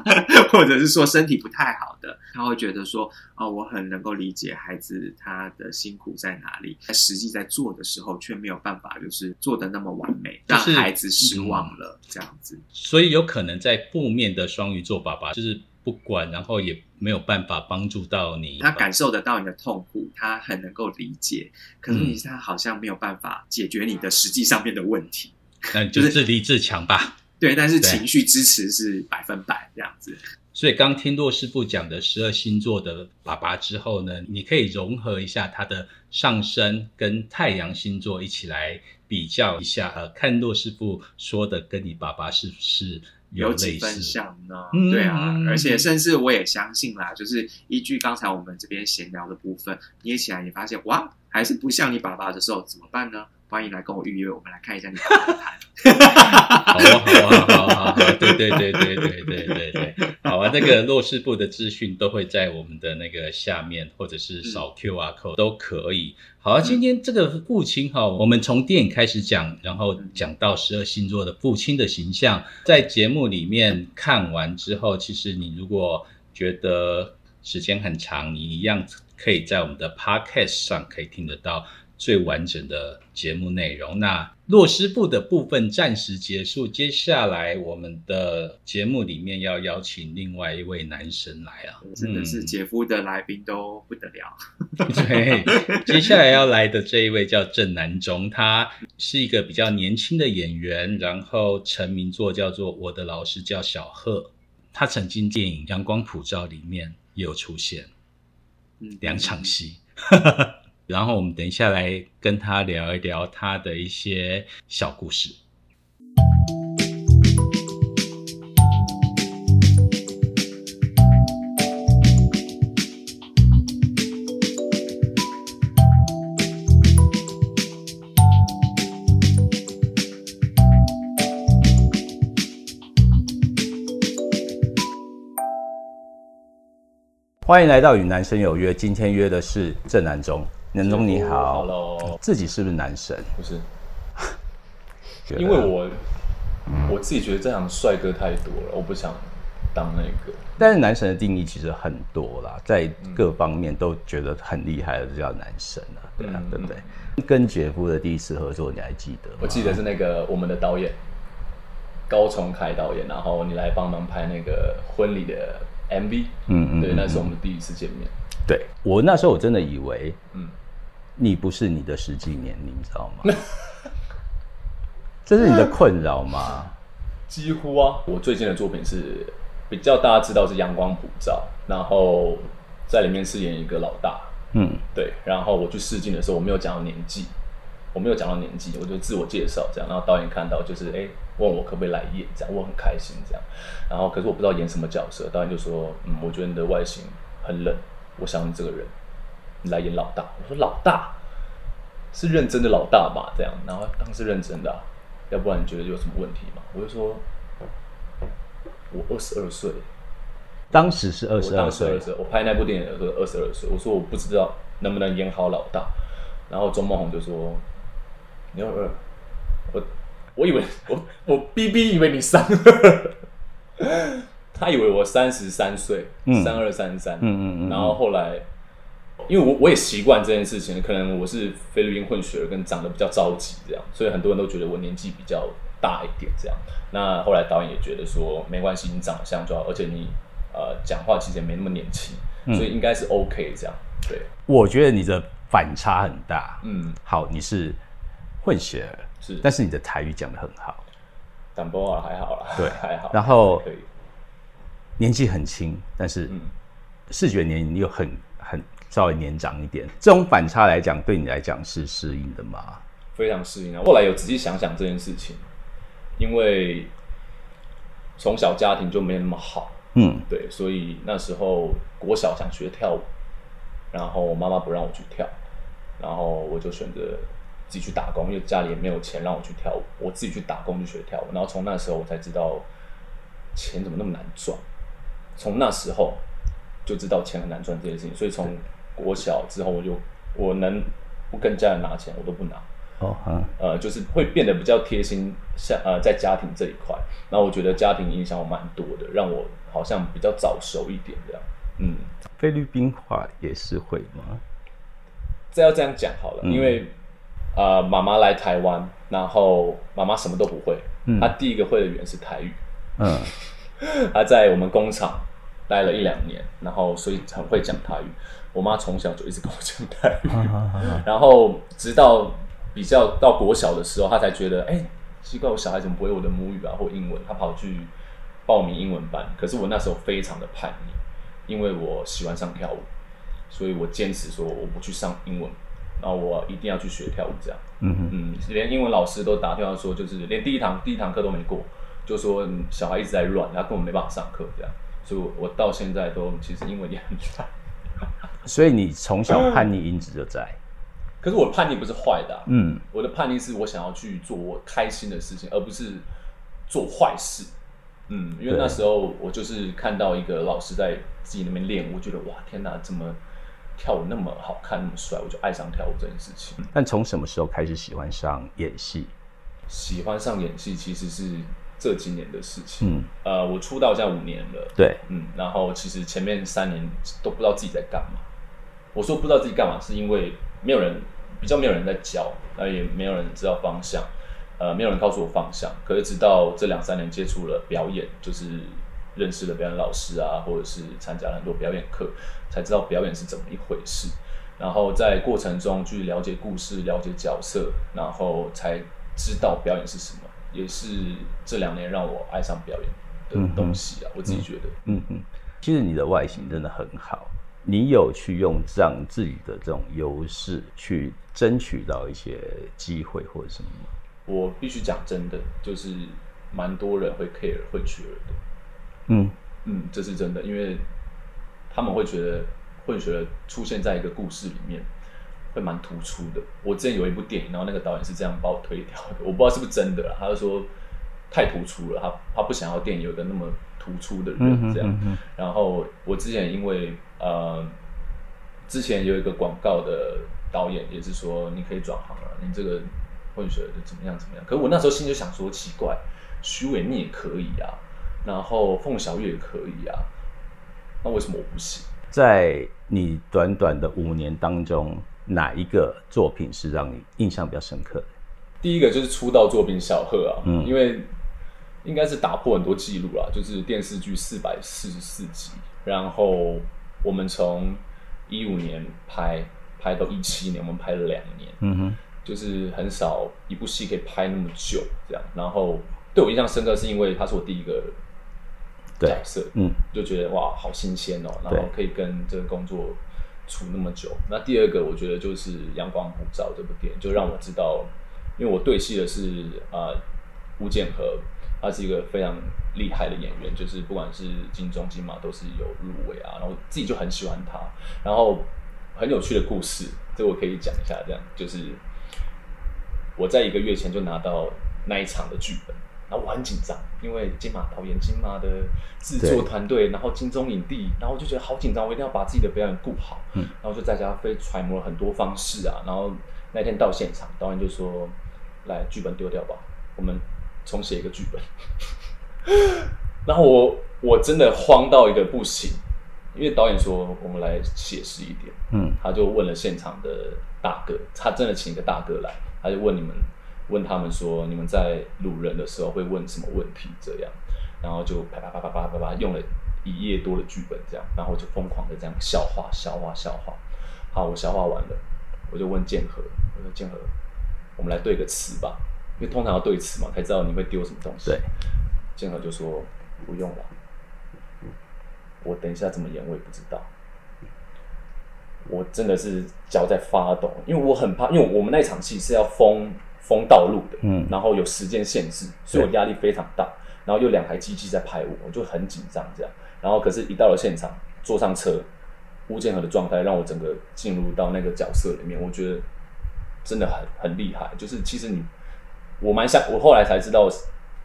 Speaker 1: 或者是说身体不太好的，他会觉得说哦，我很能够理解孩子他的辛苦在哪里，在实际在做的时候却没有办法，就是做的那么完美，让孩子失望了这样子。
Speaker 2: 所以有可能在负面的双鱼座爸爸就是。不管，然后也没有办法帮助到你。
Speaker 1: 他感受得到你的痛苦，他很能够理解。可是你他好像没有办法解决你的实际上面的问题。
Speaker 2: 那就自立自强吧。
Speaker 1: 对，但是情绪支持是百分百这样子。
Speaker 2: 所以刚听骆师傅讲的十二星座的爸爸之后呢，你可以融合一下他的上升跟太阳星座一起来比较一下。呃，看骆师傅说的跟你爸爸是不是？
Speaker 1: 有几分像呢？对啊，而且甚至我也相信啦，就是依据刚才我们这边闲聊的部分，捏起来你发现哇，还是不像你爸爸的时候，怎么办呢？欢迎来跟我预约，我们来看一下你爸爸的盘。
Speaker 2: 好啊，好啊，好啊，好，对对对对对对对对，好啊，那个弱势部的资讯都会在我们的那个下面，或者是扫 Q R code 都可以。好啊，今天这个父亲哈，我们从电影开始讲，然后讲到十二星座的父亲的形象，在节目里面看完之后，其实你如果觉得时间很长，你一样可以在我们的 Podcast 上可以听得到。最完整的节目内容。那洛师傅的部分暂时结束，接下来我们的节目里面要邀请另外一位男神来啊，
Speaker 1: 真的是姐夫的来宾都不得了。
Speaker 2: 对，接下来要来的这一位叫郑南中，他是一个比较年轻的演员，然后成名作叫做《我的老师叫小贺》，他曾经电影《阳光普照》里面也有出现，两场戏。然后我们等一下来跟他聊一聊他的一些小故事。欢迎来到与男生有约，今天约的是郑南中。南中你好
Speaker 3: ，Hello，
Speaker 2: 自己是不是男神？
Speaker 3: 不是，因为我我自己觉得这样帅哥太多了，我不想当那个。
Speaker 2: 但是男神的定义其实很多啦，在各方面都觉得很厉害的就叫男神啊，对啊，对不对？跟姐夫的第一次合作你还记得？
Speaker 3: 我记得是那个我们的导演高崇凯导演，然后你来帮忙拍那个婚礼的 MV，嗯嗯，对，那是我们第一次见面。
Speaker 2: 对我那时候我真的以为，嗯。你不是你的实际年龄，你知道吗？这是你的困扰吗？
Speaker 3: 几乎啊，我最近的作品是比较大家知道是《阳光普照》，然后在里面饰演一个老大。嗯，对。然后我去试镜的时候，我没有讲到年纪，我没有讲到年纪，我就自我介绍这样。然后导演看到就是哎，问我可不可以来演，这样我很开心这样。然后可是我不知道演什么角色，导演就说嗯，我觉得你的外形很冷，我想你这个人。来演老大，我说老大？是认真的老大吧？这样，然后当时认真的，要不然你觉得有什么问题吗？我就说，我二十二岁，
Speaker 2: 当时是二十二岁，
Speaker 3: 我拍那部电影的时候二十二岁。我说我不知道能不能演好老大，然后钟梦红就说，你二，我我以为我我逼逼以为你三，他以为我三十三岁，三二三三，嗯嗯嗯，然后后来，因为我我也习惯这件事情，可能我是菲律宾混血儿，跟长得比较着急这样，所以很多人都觉得我年纪比较大一点这样。那后来导演也觉得说没关系，你长相就好，而且你呃讲话其实也没那么年轻，所以应该是 OK 这样。对，
Speaker 2: 我觉得你的反差很大。嗯，好，你是混血儿，
Speaker 3: 是，
Speaker 2: 但是你的台语讲的很好。
Speaker 3: 淡薄啊，还好啦，
Speaker 2: 对，
Speaker 3: 还好。
Speaker 2: 然后年纪很轻，但是视觉年龄又很很稍微年长一点。这种反差来讲，对你来讲是适应的吗？
Speaker 3: 非常适应啊！后来有仔细想想这件事情，因为从小家庭就没那么好，嗯，对，所以那时候国小想学跳舞。然后妈妈不让我去跳，然后我就选择自己去打工，因为家里也没有钱让我去跳舞，我自己去打工去学跳舞。然后从那时候我才知道钱怎么那么难赚，从那时候就知道钱很难赚这件事情。所以从国小之后，我就我能不跟家人拿钱，我都不拿。哦，呃，就是会变得比较贴心，像呃在家庭这一块。然后我觉得家庭影响我蛮多的，让我好像比较早熟一点这样。
Speaker 2: 嗯，菲律宾话也是会吗？
Speaker 3: 这要这样讲好了，因为呃，妈妈来台湾，然后妈妈什么都不会，她第一个会的语言是台语。嗯，她在我们工厂待了一两年，然后所以很会讲台语。我妈从小就一直跟我讲台语，然后直到比较到国小的时候，她才觉得，哎，奇怪，我小孩怎么不会我的母语啊或英文？她跑去报名英文班，可是我那时候非常的叛逆。因为我喜欢上跳舞，所以我坚持说我不去上英文，然后我一定要去学跳舞。这样，嗯嗯，连英文老师都打电话说，就是连第一堂第一堂课都没过，就说小孩一直在乱，他根本没办法上课。这样，所以我我到现在都其实英文也很差。
Speaker 2: 所以你从小叛逆因子就在，
Speaker 3: 可是我叛逆不是坏的，嗯，我的叛逆是我想要去做我开心的事情，而不是做坏事。嗯，因为那时候我就是看到一个老师在自己那边练，我觉得哇，天哪，怎么跳舞那么好看，那么帅，我就爱上跳舞这件事情。
Speaker 2: 但从什么时候开始喜欢上演戏？
Speaker 3: 喜欢上演戏其实是这几年的事情。嗯，呃，我出道在五年了。
Speaker 2: 对，
Speaker 3: 嗯，然后其实前面三年都不知道自己在干嘛。我说不知道自己干嘛，是因为没有人，比较没有人在教，那也没有人知道方向。呃，没有人告诉我方向，可是直到这两三年接触了表演，就是认识了表演老师啊，或者是参加了很多表演课，才知道表演是怎么一回事。然后在过程中去了解故事、了解角色，然后才知道表演是什么。也是这两年让我爱上表演的东西啊，我自己觉得。嗯嗯，
Speaker 2: 其实你的外形真的很好，你有去用这样自己的这种优势去争取到一些机会或者什么吗？
Speaker 3: 我必须讲真的，就是蛮多人会 care 混血儿的，嗯嗯，这是真的，因为他们会觉得混血儿出现在一个故事里面会蛮突出的。我之前有一部电影，然后那个导演是这样把我推掉的，我不知道是不是真的，他就说太突出了，他他不想要电影有个那么突出的人这样。然后我之前因为呃，之前有一个广告的导演也是说你可以转行了，你这个。混血就怎么样怎么样？可是我那时候心就想说，奇怪，徐伟你也可以啊，然后凤小岳也可以啊，那为什么我不行？
Speaker 2: 在你短短的五年当中，哪一个作品是让你印象比较深刻的？
Speaker 3: 第一个就是出道作品《小贺》啊，嗯，因为应该是打破很多记录啦，就是电视剧四百四十四集，然后我们从一五年拍拍到一七年，我们拍了两年，嗯哼。就是很少一部戏可以拍那么久，这样。然后对我印象深刻，是因为他是我第一个角色，嗯，就觉得哇，好新鲜哦。然后可以跟这个工作处那么久。那第二个，我觉得就是《阳光普照》这部电影，就让我知道，因为我对戏的是啊吴建和，他是一个非常厉害的演员，就是不管是金钟金马都是有入围啊。然后自己就很喜欢他。然后很有趣的故事，这我可以讲一下，这样就是。我在一个月前就拿到那一场的剧本，然后我很紧张，因为金马导演、金马的制作团队，然后金钟影帝，然后我就觉得好紧张，我一定要把自己的表演顾好。嗯，然后就在家非揣摩了很多方式啊，然后那天到现场，导演就说：“来剧本丢掉吧，我们重写一个剧本。然后我我真的慌到一个不行，因为导演说我们来写实一点，嗯，他就问了现场的大哥，他真的请一个大哥来，他就问你们，问他们说你们在掳人的时候会问什么问题？这样，然后就啪啪啪啪啪啪啪用了一页多的剧本，这样，然后就疯狂的这样消化消化消化。好，我消化完了，我就问建和，我说建和，我们来对个词吧，因为通常要对词嘛，才知道你会丢什么东西。
Speaker 2: 对，
Speaker 3: 建和就说。不用了，我等一下怎么演我也不知道。我真的是脚在发抖，因为我很怕，因为我们那场戏是要封封道路的，嗯，然后有时间限制，所以我压力非常大。然后有两台机器在拍我，我就很紧张这样。然后可是，一到了现场，坐上车，吴建和的状态让我整个进入到那个角色里面，我觉得真的很很厉害。就是其实你，我蛮想，我后来才知道。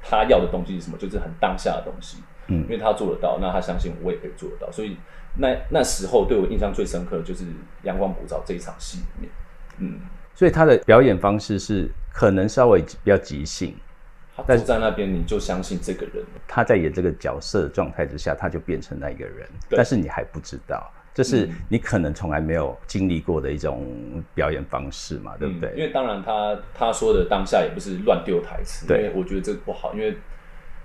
Speaker 3: 他要的东西是什么？就是很当下的东西，嗯，因为他做得到，那他相信我也可以做得到，所以那那时候对我印象最深刻的就是《阳光普照》这一场戏里面，
Speaker 2: 嗯，所以他的表演方式是可能稍微比较即兴，
Speaker 3: 但是在那边你就相信这个人，
Speaker 2: 他在演这个角色的状态之下，他就变成那一个人，但是你还不知道。这是你可能从来没有经历过的一种表演方式嘛，对不对？
Speaker 3: 因为当然，他他说的当下也不是乱丢台词，对，我觉得这个不好，因为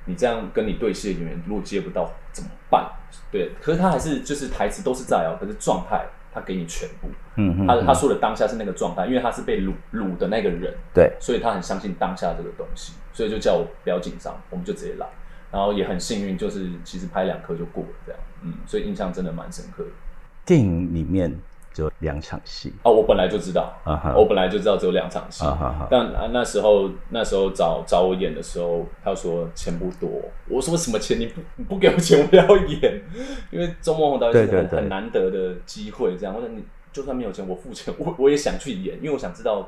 Speaker 3: 你这样跟你对戏的演员如果接不到怎么办？对，可是他还是就是台词都是在哦，可是状态他给你全部，嗯，他他说的当下是那个状态，因为他是被掳掳的那个人，
Speaker 2: 对，
Speaker 3: 所以他很相信当下这个东西，所以就叫我不要紧张，我们就直接来，然后也很幸运，就是其实拍两颗就过了这样，嗯，所以印象真的蛮深刻。
Speaker 2: 电影里面只有两场戏
Speaker 3: 哦，我本来就知道，我本来就知道只有两场戏。但那时候那时候找找我演的时候，他说钱不多。我说什么钱？你不你不给我钱，我不要演。因为周梦红导演是很很难得的机会，这样。或者你就算没有钱，我付钱，我我也想去演，因为我想知道，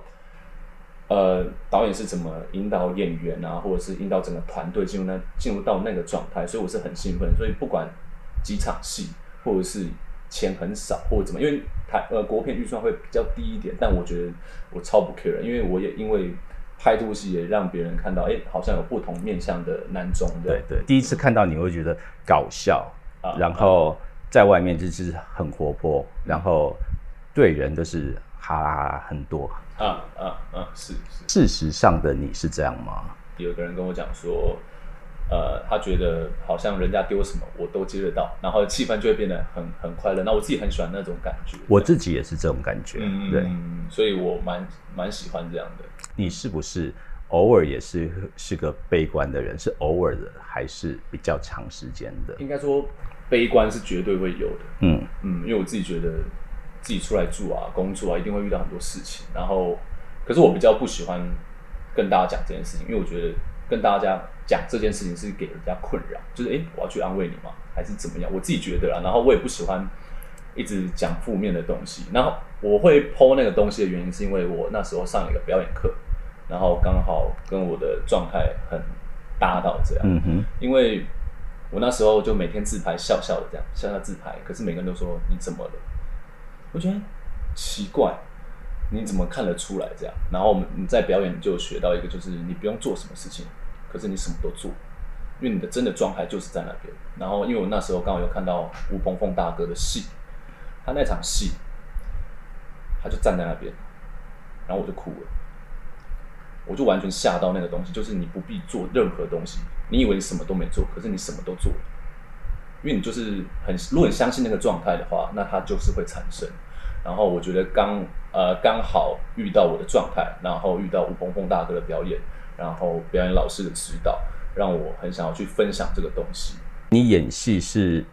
Speaker 3: 呃，导演是怎么引导演员啊，或者是引导整个团队进入那进入到那个状态，所以我是很兴奋。所以不管几场戏，或者是。钱很少或者怎么，因为台呃国片预算会比较低一点，但我觉得我超不 care，因为我也因为拍部戏也让别人看到，哎，好像有不同面向的男中。
Speaker 2: 对对，第一次看到你会觉得搞笑，然后在外面就是很活泼，然后对人都是哈啦很多。啊
Speaker 3: 啊啊！是是。
Speaker 2: 事实上的你是这样吗？
Speaker 3: 有个人跟我讲说。呃，他觉得好像人家丢什么我都接得到，然后气氛就会变得很很快乐。那我自己很喜欢那种感觉，
Speaker 2: 我自己也是这种感觉，对，
Speaker 3: 所以我蛮蛮喜欢这样的。
Speaker 2: 你是不是偶尔也是是个悲观的人？是偶尔的，还是比较长时间的？
Speaker 3: 应该说悲观是绝对会有的。嗯嗯，因为我自己觉得自己出来住啊、工作啊，一定会遇到很多事情。然后，可是我比较不喜欢跟大家讲这件事情，因为我觉得跟大家。讲这件事情是给人家困扰，就是哎，我要去安慰你吗？还是怎么样？我自己觉得啦，然后我也不喜欢一直讲负面的东西。然后我会剖那个东西的原因，是因为我那时候上了一个表演课，然后刚好跟我的状态很搭到这样。嗯哼。因为我那时候就每天自拍，笑笑的这样，笑笑自拍。可是每个人都说你怎么了？我觉得奇怪，你怎么看得出来这样？然后我们你在表演就学到一个，就是你不用做什么事情。可是你什么都做，因为你的真的状态就是在那边。然后，因为我那时候刚好有看到吴鹏凤大哥的戏，他那场戏，他就站在那边，然后我就哭了，我就完全吓到那个东西，就是你不必做任何东西，你以为你什么都没做，可是你什么都做，因为你就是很，如果你相信那个状态的话，那它就是会产生。然后我觉得刚呃刚好遇到我的状态，然后遇到吴鹏鹏大哥的表演。然后表演老师的指导，让我很想要去分享这个东西。
Speaker 2: 你演戏是，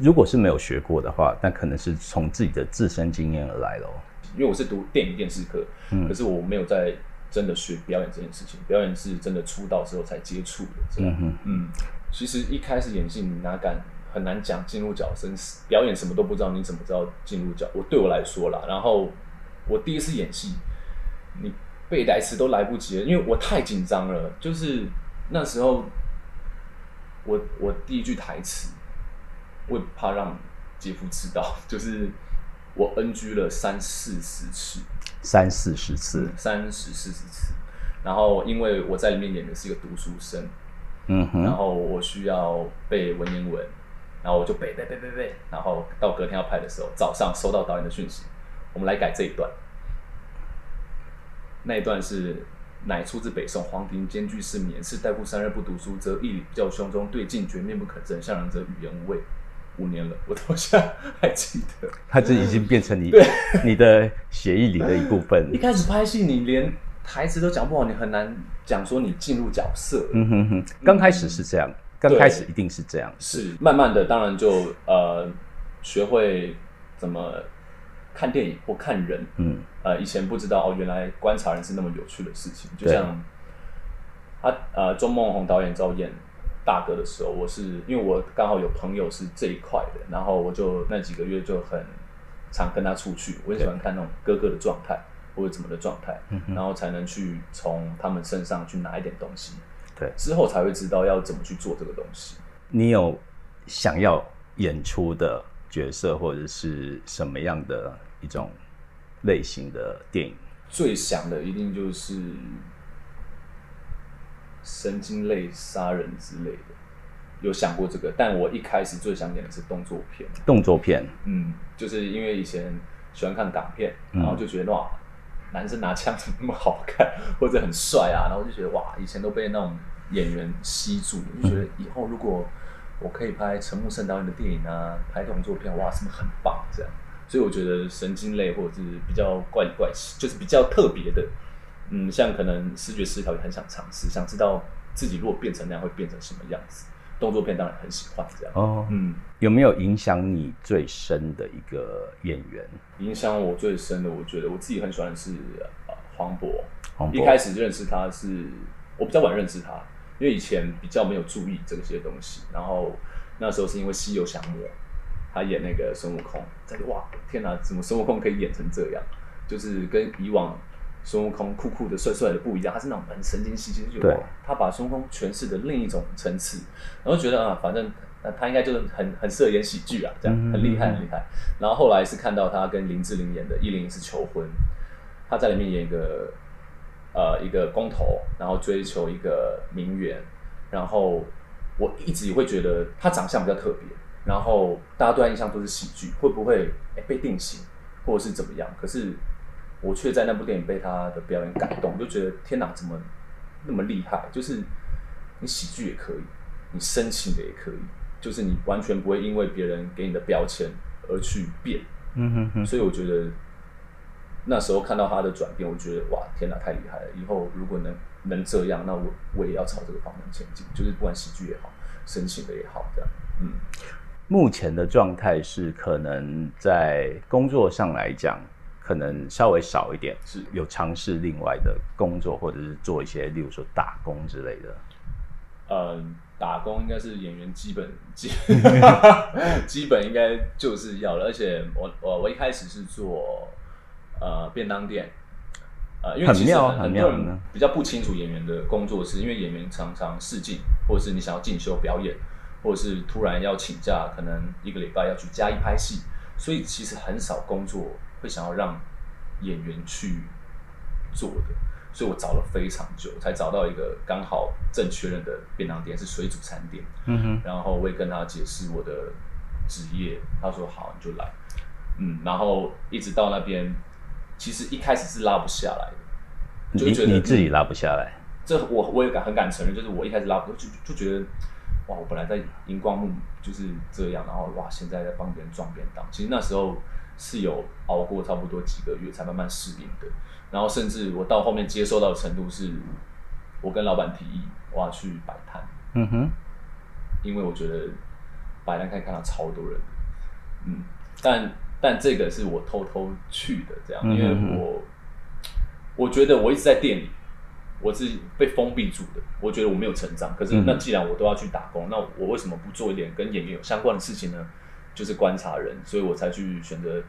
Speaker 2: 如果是没有学过的话，那可能是从自己的自身经验而来喽。
Speaker 3: 因为我是读电影电视课，可是我没有在真的学表演这件事情。表演是真的出道之后才接触的。嗯哼，嗯，其实一开始演戏，你哪敢很难讲进入角色，表演什么都不知道，你怎么知道进入角？我对我来说啦，然后我第一次演戏，你。背台词都来不及了，因为我太紧张了。就是那时候，我我第一句台词，我怕让姐夫知道，就是我 NG 了三四十次，
Speaker 2: 三四十次，
Speaker 3: 三十四十次。然后因为我在里面演的是一个读书生，嗯哼，然后我需要背文言文，然后我就背背背背背，然后到隔天要拍的时候，早上收到导演的讯息，我们来改这一段。那一段是乃出自北宋黄庭坚句是免是代户三日不读书，则义理不教胸中对镜觉面不可憎，向人则语言无味。五年了，我到现在还记得。
Speaker 4: 他这已经变成你你的协议里的一部分。
Speaker 3: 一开始拍戏，你连台词都讲不好，你很难讲说你进入角色。嗯哼
Speaker 4: 哼，刚开始是这样，刚开始一定是这样。
Speaker 3: 是慢慢的，当然就呃学会怎么看电影或看人。嗯，呃，以前不知道哦，原来观察人是那么有趣的事情。就像他呃，钟梦宏导演赵燕。大哥的时候，我是因为我刚好有朋友是这一块的，然后我就那几个月就很常跟他出去，我很喜欢看那种哥哥的状态或者怎么的状态，然后才能去从他们身上去拿一点东西，
Speaker 4: 对，
Speaker 3: 之后才会知道要怎么去做这个东西。
Speaker 4: 你有想要演出的角色或者是什么样的一种类型的电影？
Speaker 3: 最想的一定就是。神经类杀人之类的，有想过这个，但我一开始最想演的是动作片。
Speaker 4: 动作片，
Speaker 3: 嗯，就是因为以前喜欢看港片，然后就觉得哇，男生拿枪怎么那么好看，或者很帅啊，然后就觉得哇，以前都被那种演员吸住，就觉得以后如果我可以拍陈木胜导演的电影啊，拍动作片，哇，是不是很棒？这样，所以我觉得神经类或者是比较怪里怪气，就是比较特别的。嗯，像可能视觉失调也很想尝试，想知道自己如果变成那样会变成什么样子。动作片当然很喜欢这样。哦，
Speaker 4: 嗯，有没有影响你最深的一个演员？
Speaker 3: 影响我最深的，我觉得我自己很喜欢的是黄渤。黄渤一开始认识他是我比较晚认识他，因为以前比较没有注意这些东西。然后那时候是因为《西游降魔》，他演那个孙悟空，在哇，天哪，怎么孙悟空可以演成这样？就是跟以往。孙悟空酷酷的、帅帅的不一样，他是那种很神经兮兮，就觉得他把孙悟空诠释的另一种层次，然后觉得啊，反正那他应该就是很很适合演喜剧啊，这样很厉害很厉害。然后后来是看到他跟林志玲演的《一零一次求婚》，他在里面演一个呃一个工头，然后追求一个名媛，然后我一直会觉得他长相比较特别，然后大家对他印象都是喜剧，会不会哎被定型或者是怎么样？可是。我却在那部电影被他的表演感动，就觉得天哪，怎么那么厉害？就是你喜剧也可以，你深情的也可以，就是你完全不会因为别人给你的标签而去变。嗯哼哼。所以我觉得那时候看到他的转变，我觉得哇，天哪，太厉害了！以后如果能能这样，那我我也要朝这个方向前进。就是不管喜剧也好，深情的也好，这样。嗯。
Speaker 4: 目前的状态是，可能在工作上来讲。可能稍微少一点，
Speaker 3: 是
Speaker 4: 有尝试另外的工作，或者是做一些，例如说打工之类的。
Speaker 3: 嗯，打工应该是演员基本基 基本应该就是要了。而且我我我一开始是做呃便当店，呃，因为其实很多人比较不清楚演员的工作是，因为演员常常试镜，或者是你想要进修表演，或者是突然要请假，可能一个礼拜要去加一拍戏，所以其实很少工作。会想要让演员去做的，所以我找了非常久，才找到一个刚好正确认的便当店，是水煮餐店。嗯哼，然后我也跟他解释我的职业，他说好，你就来。嗯，然后一直到那边，其实一开始是拉不下来的，
Speaker 4: 就觉得你自己拉不下来。
Speaker 3: 这我我也敢很敢承认，就是我一开始拉不就就觉得，哇，我本来在荧光幕就是这样，然后哇，现在在帮别人装便当。其实那时候。是有熬过差不多几个月才慢慢适应的，然后甚至我到后面接受到的程度是，我跟老板提议我要去摆摊，嗯哼，因为我觉得摆摊可以看到超多人，嗯，但但这个是我偷偷去的，这样，因为我我觉得我一直在店里，我是被封闭住的，我觉得我没有成长，可是那既然我都要去打工，那我为什么不做一点跟演员有相关的事情呢？就是观察人，所以我才去选择，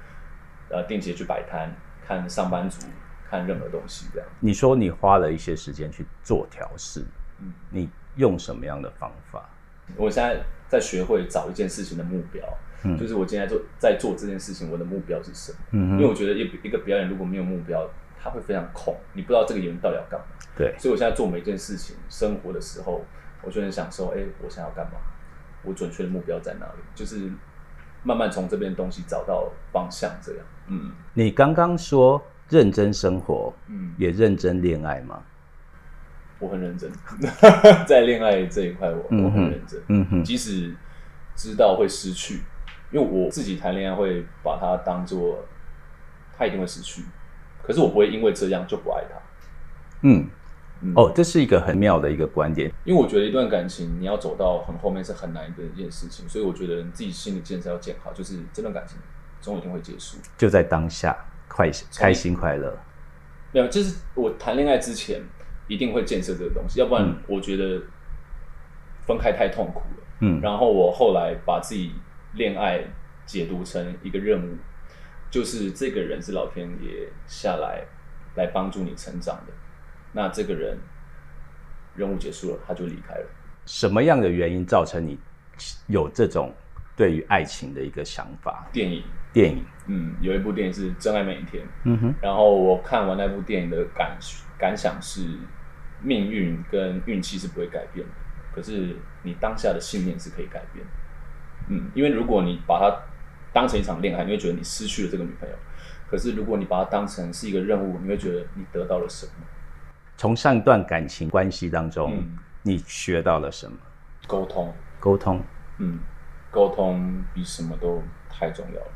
Speaker 3: 呃，定期去摆摊，看上班族，看任何东西这样。
Speaker 4: 你说你花了一些时间去做调试，嗯，你用什么样的方法？
Speaker 3: 我现在在学会找一件事情的目标，嗯，就是我现在做在做这件事情，我的目标是什么？嗯，因为我觉得一一个表演如果没有目标，他会非常空，你不知道这个演员到底要干嘛。
Speaker 2: 对，
Speaker 3: 所以我现在做每一件事情，生活的时候，我就很享受。哎，我想要干嘛？我准确的目标在哪里？就是慢慢从这边东西找到方向，这样。嗯，
Speaker 2: 你刚刚说认真生活，嗯，也认真恋爱吗？
Speaker 3: 我很认真，在恋爱这一块，我我很认真。嗯哼，即使知道会失去，因为我自己谈恋爱会把它当做他一定会失去，可是我不会因为这样就不爱他。
Speaker 2: 嗯。哦，这是一个很妙的一个观点，
Speaker 3: 因为我觉得一段感情你要走到很后面是很难的一件事情，所以我觉得你自己心理建设要建好，就是这段感情总有一天会结束，
Speaker 2: 就在当下，快开心快乐。
Speaker 3: 没有，就是我谈恋爱之前一定会建设这个东西，要不然我觉得分开太痛苦了。嗯，然后我后来把自己恋爱解读成一个任务，就是这个人是老天爷下来来帮助你成长的。那这个人任务结束了，他就离开了。
Speaker 2: 什么样的原因造成你有这种对于爱情的一个想法？
Speaker 3: 电影，
Speaker 2: 电影，
Speaker 3: 嗯，有一部电影是《真爱每一天》。嗯哼。然后我看完那部电影的感感想是，命运跟运气是不会改变的，可是你当下的信念是可以改变。嗯，因为如果你把它当成一场恋爱，你会觉得你失去了这个女朋友；可是如果你把它当成是一个任务，你会觉得你得到了什么？
Speaker 2: 从上一段感情关系当中，你学到了什么？
Speaker 3: 沟通，
Speaker 2: 沟通，
Speaker 3: 嗯，沟通比什么都太重要了，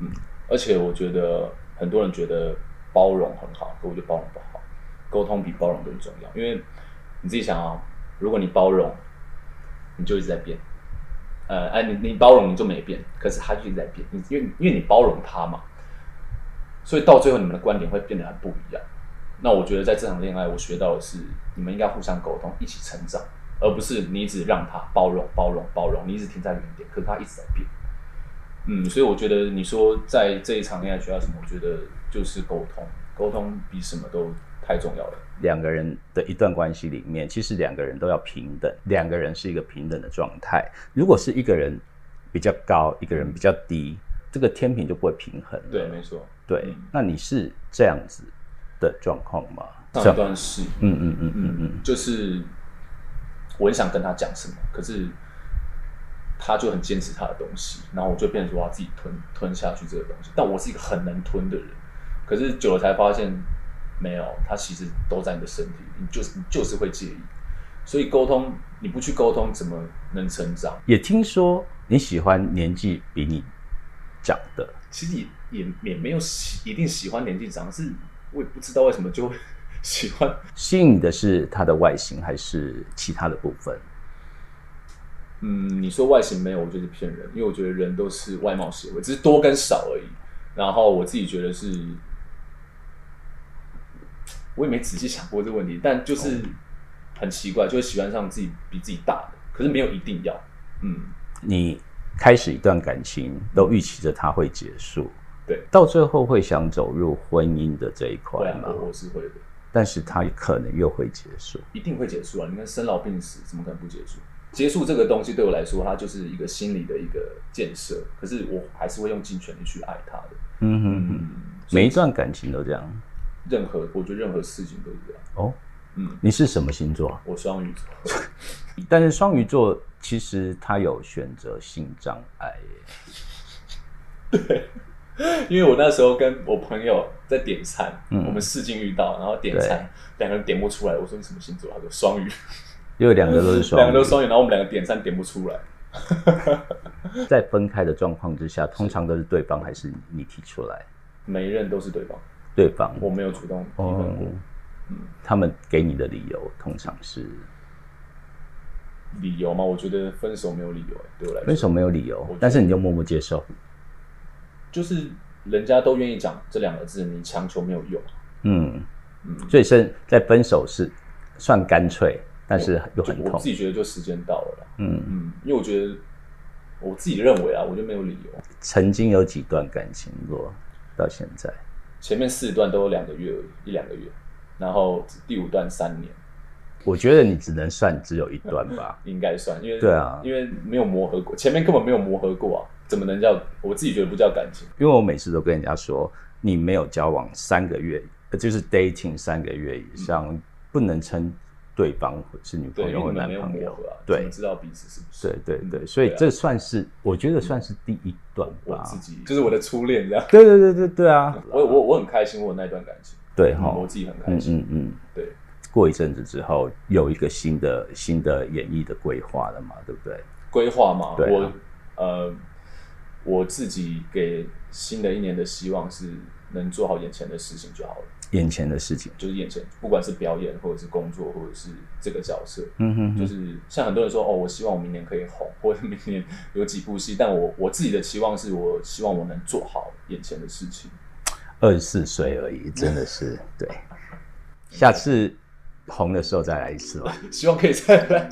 Speaker 3: 嗯，而且我觉得很多人觉得包容很好，可我觉得包容不好，沟通比包容更重要，因为你自己想啊，如果你包容，你就一直在变，呃，哎，你你包容你就没变，可是他一直在变，你因为因为你包容他嘛，所以到最后你们的观点会变得很不一样。那我觉得在这场恋爱，我学到的是，你们应该互相沟通，一起成长，而不是你一直让他包容、包容、包容，你一直停在原点，可是他一直在变。嗯，所以我觉得你说在这一场恋爱学到什么？我觉得就是沟通，沟通比什么都太重要了。
Speaker 2: 两个人的一段关系里面，其实两个人都要平等，两个人是一个平等的状态。如果是一个人比较高，一个人比较低，这个天平就不会平衡。
Speaker 3: 对，没错。
Speaker 2: 对，那你是这样子。的状况吗？
Speaker 3: 上段是，嗯嗯嗯嗯嗯，就是我很想跟他讲什么，可是他就很坚持他的东西，然后我就变成说要自己吞吞下去这个东西。但我是一个很能吞的人，可是久了才发现，没有，他其实都在你的身体，你就是你就是会介意。所以沟通，你不去沟通，怎么能成长？
Speaker 2: 也听说你喜欢年纪比你长的，
Speaker 3: 其实也也也没有喜一定喜欢年纪长是。我也不知道为什么就喜欢
Speaker 2: 吸引你的是他的外形还是其他的部分？
Speaker 3: 嗯，你说外形没有，我就是骗人，因为我觉得人都是外貌协会，只是多跟少而已。然后我自己觉得是，我也没仔细想过这个问题，但就是很奇怪，就会喜欢上自己比自己大的，可是没有一定要。嗯，
Speaker 2: 你开始一段感情都预期着它会结束。
Speaker 3: 对，
Speaker 2: 到最后会想走入婚姻的这一块吗？
Speaker 3: 我是会的，
Speaker 2: 但是它可能又会结束，
Speaker 3: 一定会结束啊！你看生老病死，怎么可能不结束？结束这个东西对我来说，它就是一个心理的一个建设。可是我还是会用尽全力去爱他的。嗯哼
Speaker 2: 哼，每一段感情都这样，
Speaker 3: 任何我觉得任何事情都是这样。哦，
Speaker 2: 嗯，你是什么星座？
Speaker 3: 我双鱼座，
Speaker 2: 但是双鱼座其实他有选择性障碍。
Speaker 3: 对。因为我那时候跟我朋友在点餐，我们试镜遇到，然后点餐，两个人点不出来。我说你什么星座？他说双鱼。
Speaker 2: 因为两个都是双，
Speaker 3: 两个都是双鱼，然后我们两个点餐点不出来。
Speaker 2: 在分开的状况之下，通常都是对方还是你提出来？
Speaker 3: 每一任都是对方。
Speaker 2: 对方，
Speaker 3: 我没有主动提分过。
Speaker 2: 嗯，他们给你的理由通常是
Speaker 3: 理由吗？我觉得分手没有理由，对我来说
Speaker 2: 分手没有理由，但是你就默默接受。
Speaker 3: 就是人家都愿意讲这两个字，你强求没有用。嗯
Speaker 2: 嗯，所以是在分手是算干脆，但是又很痛。
Speaker 3: 我自己觉得就时间到了。嗯嗯，因为我觉得我自己认为啊，我觉得没有理由。
Speaker 2: 曾经有几段感情过，到现在
Speaker 3: 前面四段都有两个月一两个月，然后第五段三年。
Speaker 2: 我觉得你只能算只有一段吧，
Speaker 3: 应该算，因为
Speaker 2: 对啊，
Speaker 3: 因为没有磨合过，前面根本没有磨合过啊。怎么能叫我自己觉得不叫感情？
Speaker 2: 因为我每次都跟人家说，你没有交往三个月就是 dating 三个月以上，不能称对方是女朋友或男朋友，
Speaker 3: 对，知道彼此是不是？
Speaker 2: 对对对，所以这算是我觉得算是第一段吧，
Speaker 3: 自己就是我的初恋这样。
Speaker 2: 对对对对对啊，
Speaker 3: 我我我很开心，我那段感情，
Speaker 2: 对哈，
Speaker 3: 我自己很开心，嗯嗯，对。
Speaker 2: 过一阵子之后，有一个新的新的演绎的规划了嘛，对不对？
Speaker 3: 规划嘛，我呃，我自己给新的一年的希望是能做好眼前的事情就好了。
Speaker 2: 眼前的事情
Speaker 3: 就是眼前，不管是表演，或者是工作，或者是这个角色，嗯哼，就是像很多人说，哦，我希望我明年可以红，或者明年有几部戏，但我我自己的期望是我希望我能做好眼前的事情。
Speaker 2: 二十四岁而已，真的是对。下次红的时候再来一次吧，
Speaker 3: 希望可以再来。